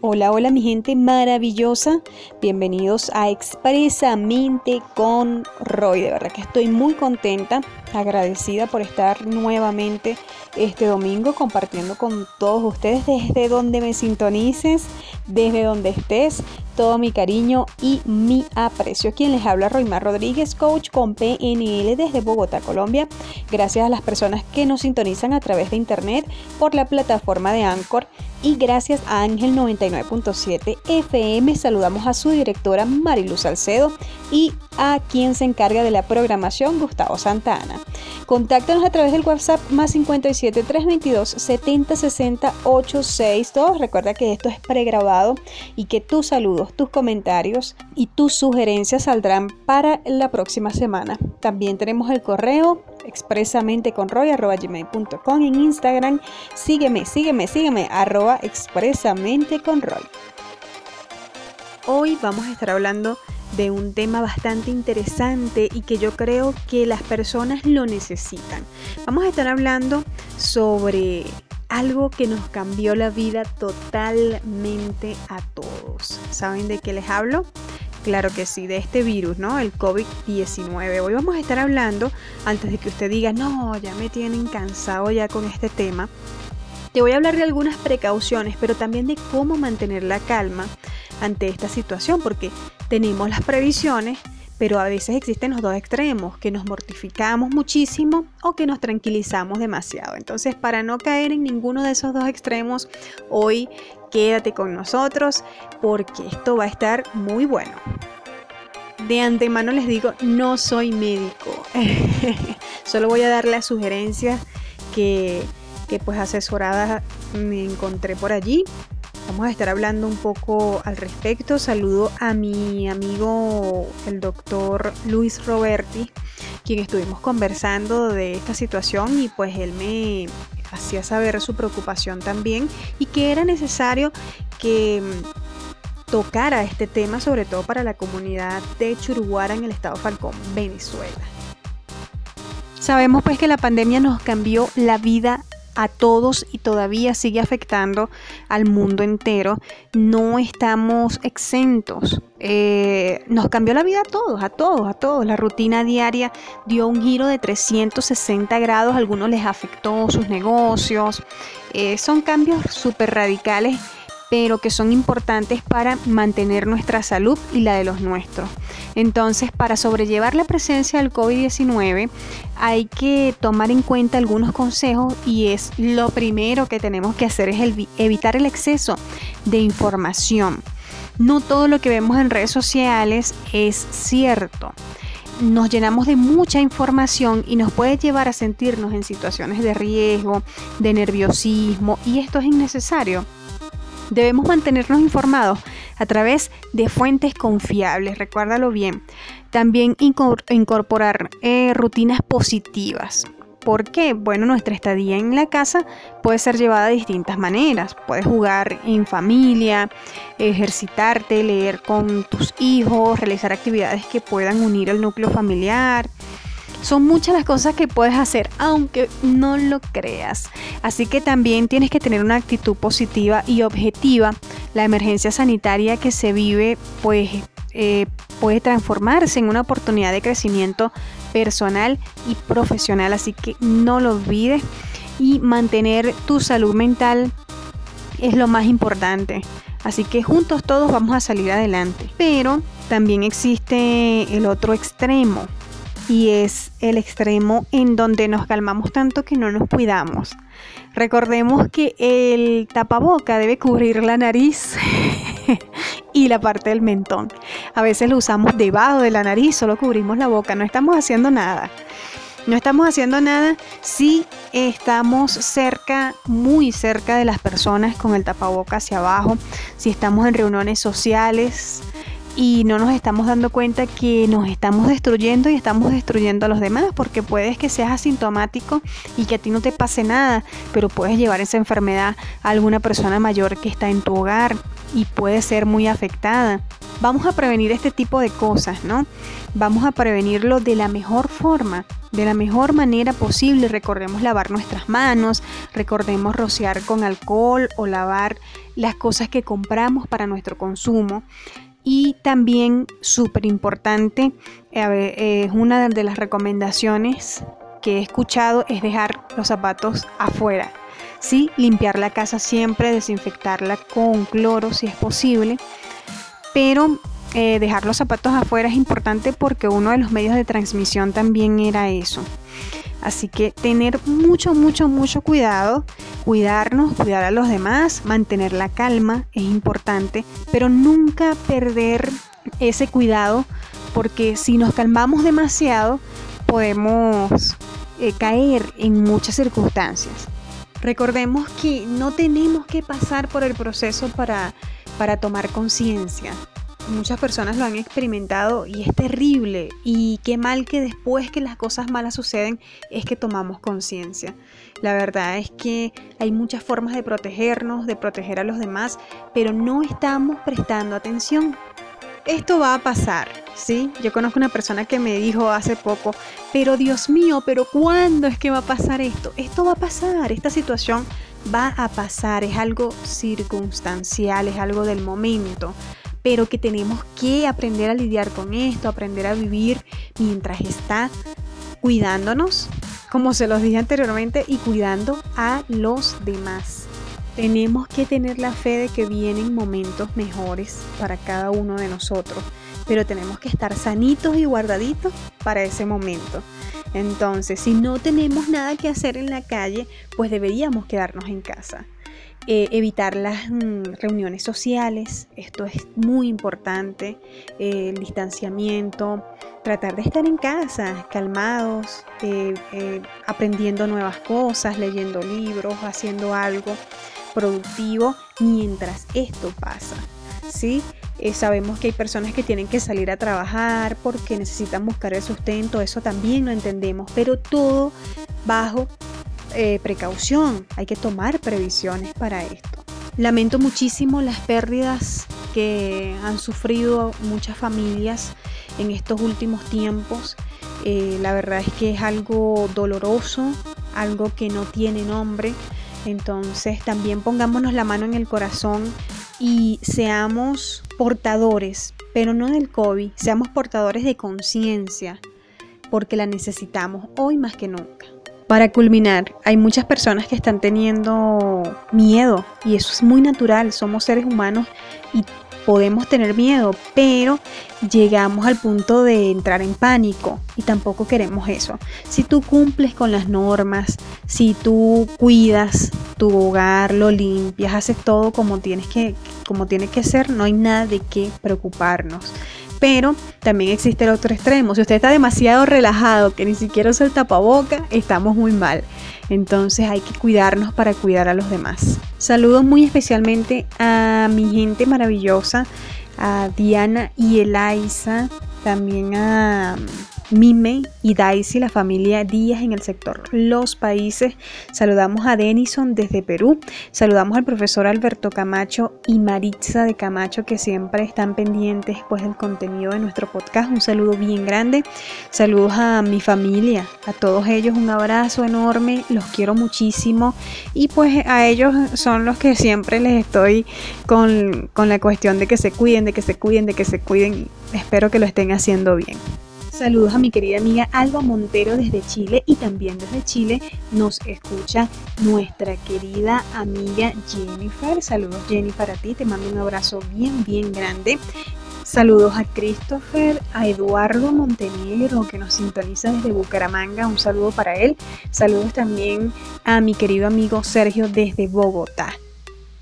Hola, hola mi gente maravillosa. Bienvenidos a Expresamente con Roy. De verdad que estoy muy contenta, agradecida por estar nuevamente este domingo compartiendo con todos ustedes desde donde me sintonices, desde donde estés. Todo mi cariño y mi aprecio. Quien les habla Roymar Rodríguez, coach con PNL desde Bogotá, Colombia. Gracias a las personas que nos sintonizan a través de internet por la plataforma de Anchor y gracias a Ángel 99.7 FM saludamos a su directora Mariluz Salcedo y a quien se encarga de la programación Gustavo Santana. Contáctanos a través del WhatsApp más 57 322 70 60 86. Recuerda que esto es pregrabado y que tus saludos, tus comentarios y tus sugerencias saldrán para la próxima semana. También tenemos el correo expresamente con Roy, en Instagram. Sígueme, sígueme, sígueme, arroba Roy. Hoy vamos a estar hablando de un tema bastante interesante y que yo creo que las personas lo necesitan. Vamos a estar hablando sobre algo que nos cambió la vida totalmente a todos. ¿Saben de qué les hablo? Claro que sí, de este virus, ¿no? El COVID-19. Hoy vamos a estar hablando, antes de que usted diga, no, ya me tienen cansado ya con este tema. Te voy a hablar de algunas precauciones, pero también de cómo mantener la calma ante esta situación, porque tenemos las previsiones, pero a veces existen los dos extremos, que nos mortificamos muchísimo o que nos tranquilizamos demasiado. Entonces, para no caer en ninguno de esos dos extremos, hoy quédate con nosotros porque esto va a estar muy bueno. De antemano les digo, no soy médico. Solo voy a dar las sugerencias que, que pues asesoradas me encontré por allí. Vamos a estar hablando un poco al respecto. Saludo a mi amigo el doctor Luis Roberti, quien estuvimos conversando de esta situación y pues él me hacía saber su preocupación también y que era necesario que mm, tocara este tema, sobre todo para la comunidad de Churuguara en el estado Falcón, Venezuela. Sabemos pues que la pandemia nos cambió la vida a todos y todavía sigue afectando al mundo entero. No estamos exentos. Eh, nos cambió la vida a todos, a todos, a todos. La rutina diaria dio un giro de 360 grados. A algunos les afectó sus negocios. Eh, son cambios súper radicales pero que son importantes para mantener nuestra salud y la de los nuestros. Entonces, para sobrellevar la presencia del COVID-19 hay que tomar en cuenta algunos consejos y es lo primero que tenemos que hacer es evitar el exceso de información. No todo lo que vemos en redes sociales es cierto nos llenamos de mucha información y nos puede llevar a sentirnos en situaciones de riesgo, de nerviosismo y esto es innecesario. Debemos mantenernos informados a través de fuentes confiables, recuérdalo bien. También incorporar eh, rutinas positivas. ¿Por qué? Bueno, nuestra estadía en la casa puede ser llevada de distintas maneras. Puedes jugar en familia, ejercitarte, leer con tus hijos, realizar actividades que puedan unir al núcleo familiar, son muchas las cosas que puedes hacer, aunque no lo creas. Así que también tienes que tener una actitud positiva y objetiva. La emergencia sanitaria que se vive, pues, eh, puede transformarse en una oportunidad de crecimiento personal y profesional. Así que no lo olvides y mantener tu salud mental es lo más importante. Así que juntos todos vamos a salir adelante. Pero también existe el otro extremo y es el extremo en donde nos calmamos tanto que no nos cuidamos. Recordemos que el tapaboca debe cubrir la nariz y la parte del mentón. A veces lo usamos debajo de la nariz, solo cubrimos la boca, no estamos haciendo nada. No estamos haciendo nada si estamos cerca, muy cerca de las personas con el tapaboca hacia abajo, si estamos en reuniones sociales, y no nos estamos dando cuenta que nos estamos destruyendo y estamos destruyendo a los demás porque puedes que seas asintomático y que a ti no te pase nada, pero puedes llevar esa enfermedad a alguna persona mayor que está en tu hogar y puede ser muy afectada. vamos a prevenir este tipo de cosas, ¿no? Vamos a prevenirlo de la mejor forma, de la mejor manera posible. Recordemos lavar nuestras manos, recordemos rociar con alcohol o lavar las cosas que compramos para nuestro consumo. Y también, súper importante, es una de las recomendaciones que he escuchado es dejar los zapatos afuera. Sí, limpiar la casa siempre, desinfectarla con cloro si es posible, pero eh, dejar los zapatos afuera es importante porque uno de los medios de transmisión también era eso. Así que tener mucho, mucho, mucho cuidado, cuidarnos, cuidar a los demás, mantener la calma es importante, pero nunca perder ese cuidado porque si nos calmamos demasiado podemos eh, caer en muchas circunstancias. Recordemos que no tenemos que pasar por el proceso para, para tomar conciencia. Muchas personas lo han experimentado y es terrible. Y qué mal que después que las cosas malas suceden es que tomamos conciencia. La verdad es que hay muchas formas de protegernos, de proteger a los demás, pero no estamos prestando atención esto va a pasar, ¿sí? Yo conozco una persona que me dijo hace poco, pero Dios mío, pero ¿cuándo es que va a pasar esto? Esto va a pasar, esta situación va a pasar, es algo circunstancial, es algo del momento, pero que tenemos que aprender a lidiar con esto, aprender a vivir mientras está cuidándonos, como se los dije anteriormente, y cuidando a los demás. Tenemos que tener la fe de que vienen momentos mejores para cada uno de nosotros, pero tenemos que estar sanitos y guardaditos para ese momento. Entonces, si no tenemos nada que hacer en la calle, pues deberíamos quedarnos en casa. Eh, evitar las mm, reuniones sociales, esto es muy importante, eh, el distanciamiento, tratar de estar en casa, calmados, eh, aprendiendo nuevas cosas, leyendo libros, haciendo algo productivo mientras esto pasa. ¿sí? Eh, sabemos que hay personas que tienen que salir a trabajar porque necesitan buscar el sustento, eso también lo entendemos, pero todo bajo eh, precaución, hay que tomar previsiones para esto. Lamento muchísimo las pérdidas que han sufrido muchas familias en estos últimos tiempos. Eh, la verdad es que es algo doloroso, algo que no tiene nombre. Entonces también pongámonos la mano en el corazón y seamos portadores, pero no del COVID, seamos portadores de conciencia, porque la necesitamos hoy más que nunca. Para culminar, hay muchas personas que están teniendo miedo y eso es muy natural, somos seres humanos y podemos tener miedo, pero llegamos al punto de entrar en pánico y tampoco queremos eso. Si tú cumples con las normas, si tú cuidas tu hogar, lo limpias, haces todo como tienes que como que ser, no hay nada de qué preocuparnos. Pero también existe el otro extremo. Si usted está demasiado relajado, que ni siquiera usa el tapaboca, estamos muy mal. Entonces hay que cuidarnos para cuidar a los demás. Saludos muy especialmente a mi gente maravillosa, a Diana y Eliza, también a Mime y Daisy, la familia Díaz en el sector Los Países. Saludamos a Denison desde Perú. Saludamos al profesor Alberto Camacho y Maritza de Camacho que siempre están pendientes pues, del contenido de nuestro podcast. Un saludo bien grande. Saludos a mi familia, a todos ellos un abrazo enorme. Los quiero muchísimo y pues a ellos son los que siempre les estoy con, con la cuestión de que se cuiden, de que se cuiden, de que se cuiden. Espero que lo estén haciendo bien. Saludos a mi querida amiga Alba Montero desde Chile y también desde Chile nos escucha nuestra querida amiga Jennifer. Saludos Jenny para ti, te mando un abrazo bien, bien grande. Saludos a Christopher, a Eduardo Montenegro que nos sintoniza desde Bucaramanga, un saludo para él. Saludos también a mi querido amigo Sergio desde Bogotá.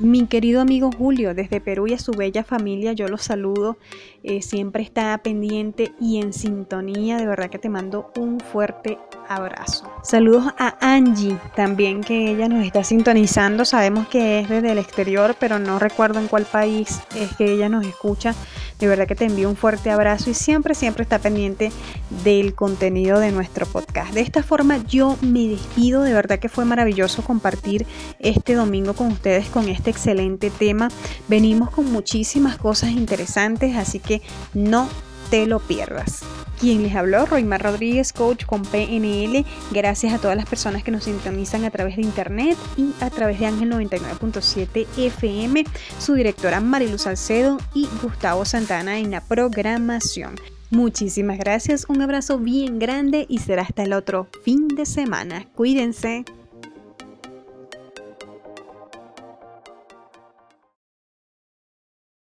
Mi querido amigo Julio, desde Perú y a su bella familia, yo los saludo. Eh, siempre está pendiente y en sintonía. De verdad que te mando un fuerte abrazo. Saludos a Angie, también que ella nos está sintonizando. Sabemos que es desde el exterior, pero no recuerdo en cuál país es que ella nos escucha. De verdad que te envío un fuerte abrazo y siempre, siempre está pendiente del contenido de nuestro podcast. De esta forma yo me despido, de verdad que fue maravilloso compartir este domingo con ustedes con este excelente tema. Venimos con muchísimas cosas interesantes, así que no te lo pierdas. Quien les habló, Roymar Rodríguez, coach con PNL. Gracias a todas las personas que nos sintonizan a través de internet y a través de Ángel 99.7 FM, su directora Mariluz Salcedo y Gustavo Santana en la programación. Muchísimas gracias, un abrazo bien grande y será hasta el otro fin de semana. Cuídense.